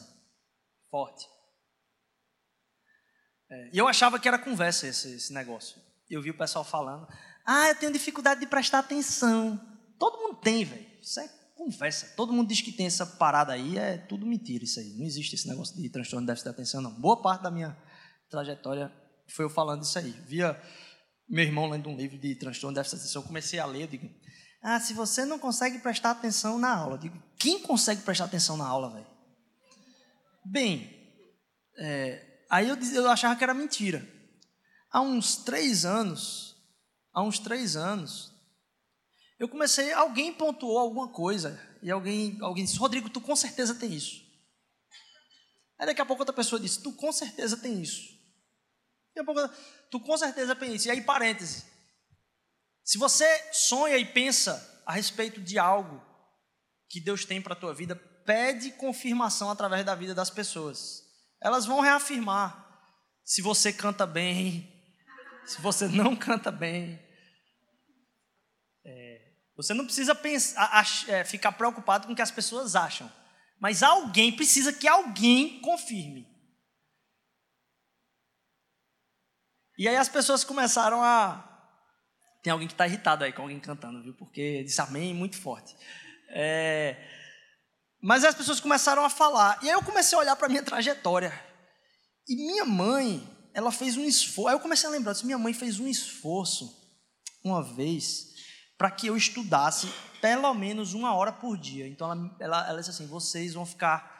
Forte. É, e eu achava que era conversa esse, esse negócio. Eu vi o pessoal falando. Ah, eu tenho dificuldade de prestar atenção. Todo mundo tem, velho. Isso é conversa. Todo mundo diz que tem essa parada aí, é tudo mentira isso aí. Não existe esse negócio de transtorno de déficit de atenção, não. Boa parte da minha trajetória foi eu falando isso aí. Via meu irmão lendo um livro de transtorno de déficit de atenção, eu comecei a ler, digo, ah, se você não consegue prestar atenção na aula. Digo, quem consegue prestar atenção na aula, velho? Bem, é, aí eu, eu achava que era mentira. Há uns três anos, há uns três anos, eu comecei, alguém pontuou alguma coisa, e alguém, alguém disse, Rodrigo, tu com certeza tem isso. Aí daqui a pouco outra pessoa disse, tu com certeza tem isso. Daqui a pouco, tu com certeza tem isso. E aí, parêntese. Se você sonha e pensa a respeito de algo que Deus tem para a tua vida, pede confirmação através da vida das pessoas. Elas vão reafirmar se você canta bem, se você não canta bem, você não precisa pensar, é, ficar preocupado com o que as pessoas acham. Mas alguém precisa que alguém confirme. E aí as pessoas começaram a. Tem alguém que está irritado aí com alguém cantando, viu? Porque disse amém muito forte. É... Mas as pessoas começaram a falar. E aí eu comecei a olhar para a minha trajetória. E minha mãe, ela fez um esforço. Aí eu comecei a lembrar, minha mãe fez um esforço uma vez para que eu estudasse pelo menos uma hora por dia. Então ela, ela, ela disse assim: vocês vão ficar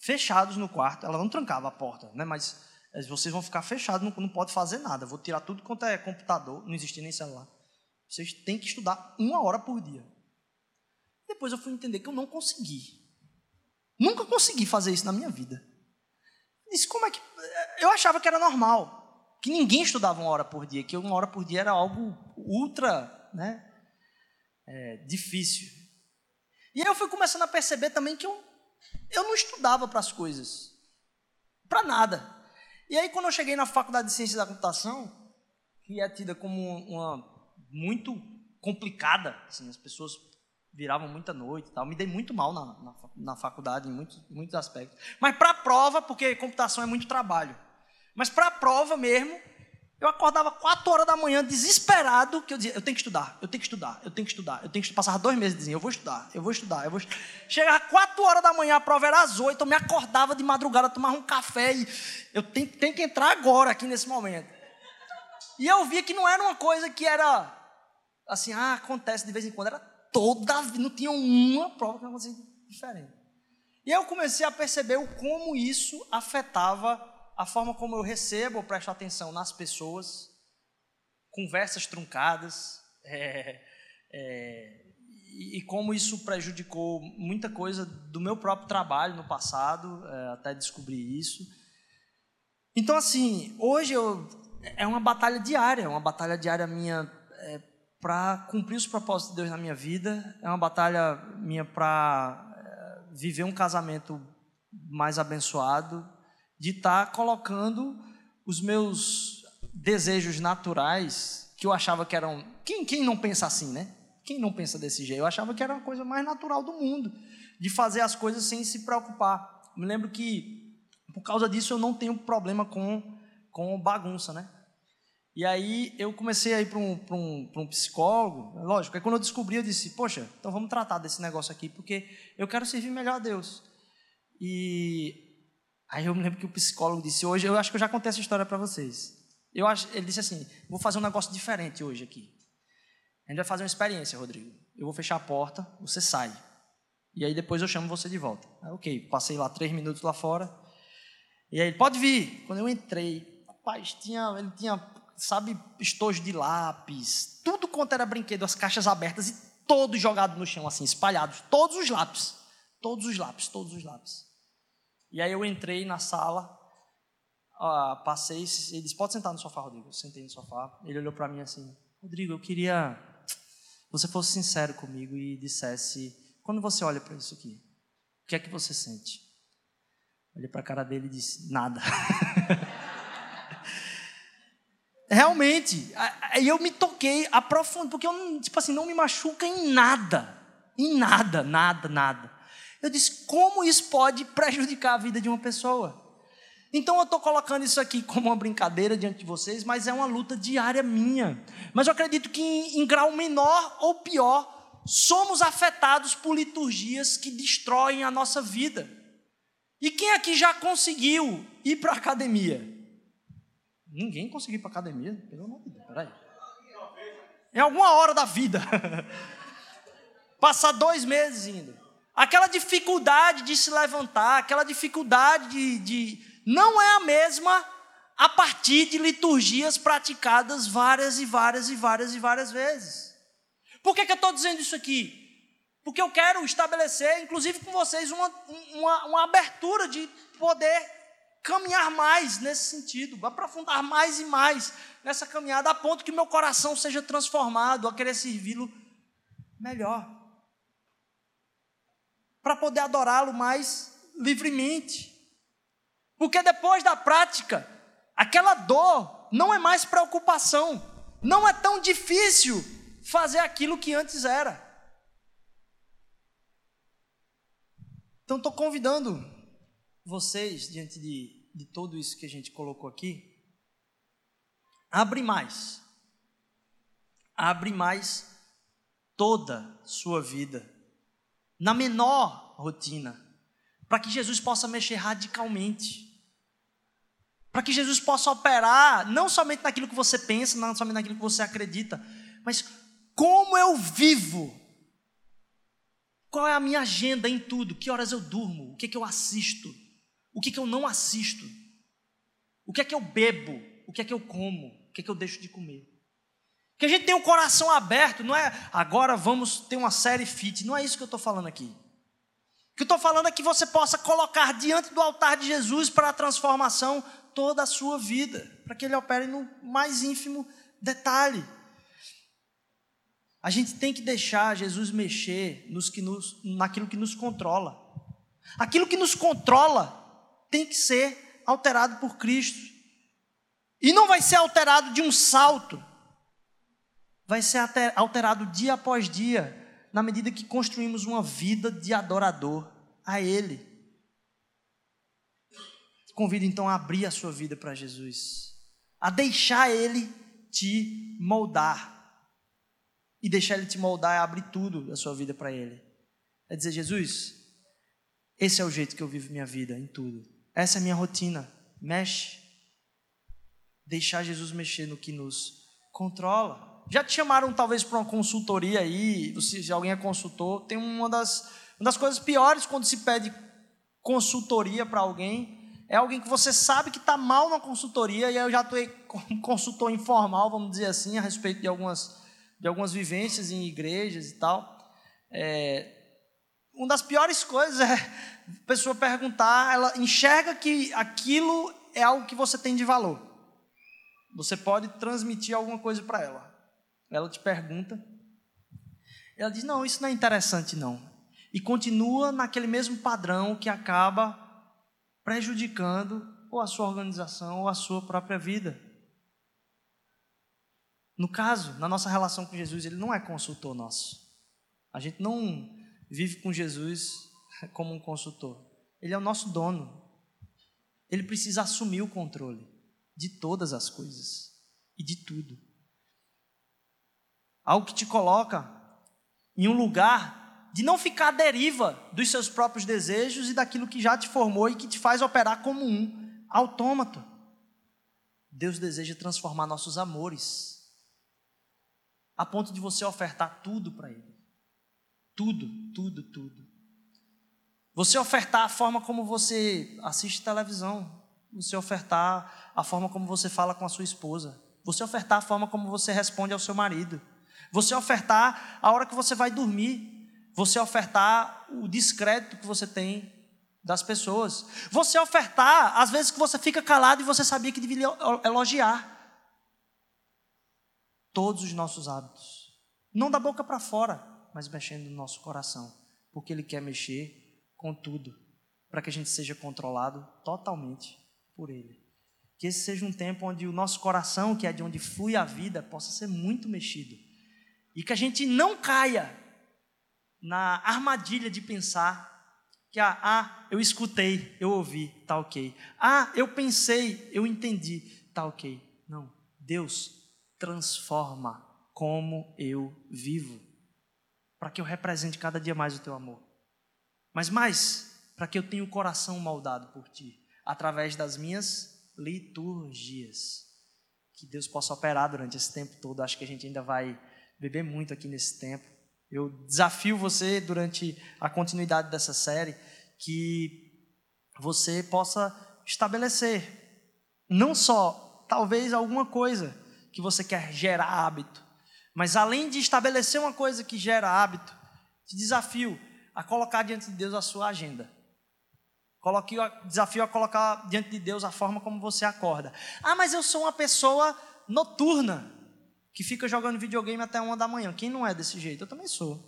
fechados no quarto. Ela não trancava a porta, né? Mas eh, vocês vão ficar fechados, não, não pode fazer nada. Vou tirar tudo quanto é computador, não existia nem celular. Vocês têm que estudar uma hora por dia. Depois eu fui entender que eu não consegui. Nunca consegui fazer isso na minha vida. Disse, como é que. Eh, eu achava que era normal. Que ninguém estudava uma hora por dia, que uma hora por dia era algo ultra, né? É, difícil. E aí eu fui começando a perceber também que eu, eu não estudava para as coisas, para nada. E aí quando eu cheguei na faculdade de ciência da computação, que é tida como uma muito complicada, assim, as pessoas viravam muita noite e tal, me dei muito mal na, na, na faculdade em muitos, muitos aspectos. Mas para a prova, porque computação é muito trabalho, mas para a prova mesmo, eu acordava quatro horas da manhã, desesperado, que eu dizia, eu tenho que estudar, eu tenho que estudar, eu tenho que estudar, eu tenho que Passava dois meses dizendo, eu vou estudar, eu vou estudar, eu vou. Chegava quatro horas da manhã, a prova era às oito, eu me acordava de madrugada, tomava um café e eu tenho, tenho que entrar agora, aqui nesse momento. E eu via que não era uma coisa que era assim, ah, acontece de vez em quando, era toda, não tinha uma prova que acontecia diferente. E eu comecei a perceber o como isso afetava a forma como eu recebo ou presto atenção nas pessoas, conversas truncadas, é, é, e, e, como isso prejudicou muita coisa do meu próprio trabalho no passado, é, até descobrir isso. Então, assim, hoje eu, é uma batalha diária, é uma batalha diária minha é, para cumprir os propósitos de Deus na minha vida, é uma batalha minha para é, viver um casamento mais abençoado, de estar tá colocando os meus desejos naturais, que eu achava que eram. Quem, quem não pensa assim, né? Quem não pensa desse jeito? Eu achava que era a coisa mais natural do mundo, de fazer as coisas sem se preocupar. me lembro que, por causa disso, eu não tenho problema com, com bagunça, né? E aí eu comecei a ir para um, um, um psicólogo. Lógico, aí quando eu descobri, eu disse: Poxa, então vamos tratar desse negócio aqui, porque eu quero servir melhor a Deus. E Aí eu me lembro que o psicólogo disse hoje, eu acho que eu já contei essa história para vocês. Eu acho, ele disse assim: vou fazer um negócio diferente hoje aqui. A gente vai fazer uma experiência, Rodrigo. Eu vou fechar a porta, você sai. E aí depois eu chamo você de volta. Aí, ok, passei lá três minutos lá fora. E aí, pode vir. Quando eu entrei, rapaz, tinha, ele tinha, sabe, estojo de lápis, tudo quanto era brinquedo, as caixas abertas e todos jogados no chão, assim, espalhados. Todos os lápis. Todos os lápis, todos os lápis. E aí eu entrei na sala, passei, ele disse, pode sentar no sofá, Rodrigo. Eu sentei no sofá, ele olhou para mim assim, Rodrigo, eu queria que você fosse sincero comigo e dissesse, quando você olha para isso aqui, o que é que você sente? Olhei para a cara dele e disse, nada. Realmente, aí eu me toquei a profundo, porque eu, tipo assim, não me machuca em nada, em nada, nada, nada. Eu disse: como isso pode prejudicar a vida de uma pessoa? Então eu estou colocando isso aqui como uma brincadeira diante de vocês, mas é uma luta diária minha. Mas eu acredito que em, em grau menor ou pior, somos afetados por liturgias que destroem a nossa vida. E quem aqui já conseguiu ir para a academia? Ninguém conseguiu ir para a academia, pelo amor de Deus, peraí. Em alguma hora da vida. Passar dois meses indo aquela dificuldade de se levantar, aquela dificuldade de, de. não é a mesma a partir de liturgias praticadas várias e várias e várias e várias vezes. Por que, que eu estou dizendo isso aqui? Porque eu quero estabelecer, inclusive com vocês, uma, uma, uma abertura de poder caminhar mais nesse sentido, aprofundar mais e mais nessa caminhada, a ponto que meu coração seja transformado a querer servi-lo melhor. Para poder adorá-lo mais livremente. Porque depois da prática, aquela dor não é mais preocupação, não é tão difícil fazer aquilo que antes era. Então, estou convidando vocês, diante de, de tudo isso que a gente colocou aqui, abre mais. Abre mais toda sua vida, na menor rotina, para que Jesus possa mexer radicalmente. Para que Jesus possa operar não somente naquilo que você pensa, não somente naquilo que você acredita, mas como eu vivo. Qual é a minha agenda em tudo? Que horas eu durmo? O que, é que eu assisto? O que, é que eu não assisto? O que é que eu bebo? O que é que eu como? O que é que eu deixo de comer? Que a gente tem o coração aberto, não é agora vamos ter uma série fit, não é isso que eu estou falando aqui. O que eu estou falando é que você possa colocar diante do altar de Jesus para a transformação toda a sua vida, para que Ele opere no mais ínfimo detalhe. A gente tem que deixar Jesus mexer nos que nos, naquilo que nos controla. Aquilo que nos controla tem que ser alterado por Cristo. E não vai ser alterado de um salto, vai ser alterado dia após dia, na medida que construímos uma vida de adorador a Ele. Convido então a abrir a sua vida para Jesus, a deixar Ele te moldar. E deixar Ele te moldar é abrir tudo da sua vida para Ele. É dizer, Jesus, esse é o jeito que eu vivo minha vida, em tudo. Essa é a minha rotina. Mexe. Deixar Jesus mexer no que nos controla. Já te chamaram talvez para uma consultoria aí, se alguém é consultor, tem uma das, uma das coisas piores quando se pede consultoria para alguém, é alguém que você sabe que está mal na consultoria, e eu já estou consultor informal, vamos dizer assim, a respeito de algumas, de algumas vivências em igrejas e tal. É, uma das piores coisas é a pessoa perguntar, ela enxerga que aquilo é algo que você tem de valor. Você pode transmitir alguma coisa para ela. Ela te pergunta. Ela diz: Não, isso não é interessante, não. E continua naquele mesmo padrão que acaba prejudicando ou a sua organização ou a sua própria vida. No caso, na nossa relação com Jesus, ele não é consultor nosso. A gente não vive com Jesus como um consultor. Ele é o nosso dono. Ele precisa assumir o controle de todas as coisas e de tudo algo que te coloca em um lugar de não ficar à deriva dos seus próprios desejos e daquilo que já te formou e que te faz operar como um autômato. Deus deseja transformar nossos amores a ponto de você ofertar tudo para Ele. Tudo, tudo, tudo. Você ofertar a forma como você assiste televisão, você ofertar a forma como você fala com a sua esposa, você ofertar a forma como você responde ao seu marido você ofertar a hora que você vai dormir. Você ofertar o descrédito que você tem das pessoas. Você ofertar, às vezes que você fica calado e você sabia que deveria elogiar. Todos os nossos hábitos. Não da boca para fora, mas mexendo no nosso coração. Porque Ele quer mexer com tudo. Para que a gente seja controlado totalmente por Ele. Que esse seja um tempo onde o nosso coração, que é de onde flui a vida, possa ser muito mexido e que a gente não caia na armadilha de pensar que, ah, ah, eu escutei, eu ouvi, tá ok. Ah, eu pensei, eu entendi, tá ok. Não, Deus transforma como eu vivo, para que eu represente cada dia mais o teu amor. Mas mais, para que eu tenha o coração moldado por ti, através das minhas liturgias. Que Deus possa operar durante esse tempo todo. Acho que a gente ainda vai beber muito aqui nesse tempo. Eu desafio você, durante a continuidade dessa série, que você possa estabelecer não só, talvez, alguma coisa que você quer gerar hábito, Mas além de estabelecer uma coisa que gera hábito, te desafio a colocar diante de Deus a sua agenda. Coloque, desafio a colocar diante de Deus a forma como você acorda. Ah, mas eu sou uma pessoa noturna que fica jogando videogame até uma da manhã. Quem não é desse jeito? Eu também sou.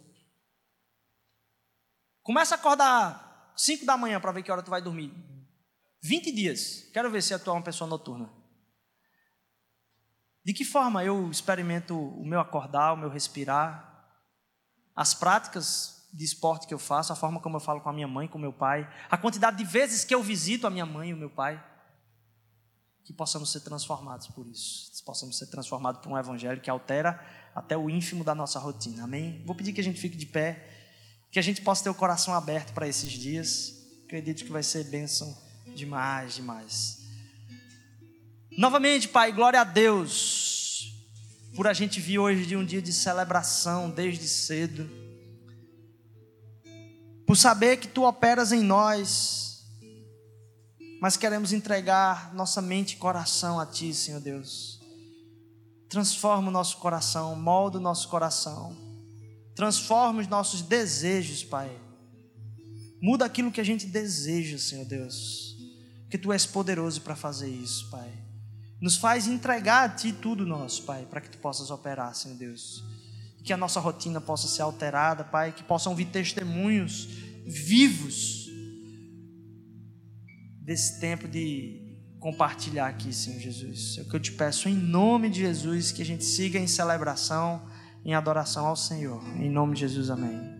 Começa a acordar 5 da manhã para ver que hora tu vai dormir. 20 dias. Quero ver se tu é uma pessoa noturna. De que forma eu experimento o meu acordar, o meu respirar, as práticas de esporte que eu faço, a forma como eu falo com a minha mãe, com o meu pai, a quantidade de vezes que eu visito a minha mãe e o meu pai, que possamos ser transformados por isso, que possamos ser transformados por um evangelho que altera até o ínfimo da nossa rotina. Amém? Vou pedir que a gente fique de pé, que a gente possa ter o coração aberto para esses dias. Acredito que vai ser bênção demais, demais. Novamente, Pai, glória a Deus por a gente vir hoje de um dia de celebração desde cedo. Por saber que tu operas em nós, mas queremos entregar nossa mente e coração a ti, Senhor Deus. Transforma o nosso coração, molda o nosso coração. Transforma os nossos desejos, Pai. Muda aquilo que a gente deseja, Senhor Deus. Que tu és poderoso para fazer isso, Pai. Nos faz entregar a Ti tudo nosso, Pai, para que Tu possas operar, Senhor Deus. Que a nossa rotina possa ser alterada, Pai, que possam vir testemunhos vivos desse tempo de compartilhar aqui, Senhor Jesus. É o que eu te peço em nome de Jesus, que a gente siga em celebração, em adoração ao Senhor. Em nome de Jesus, amém.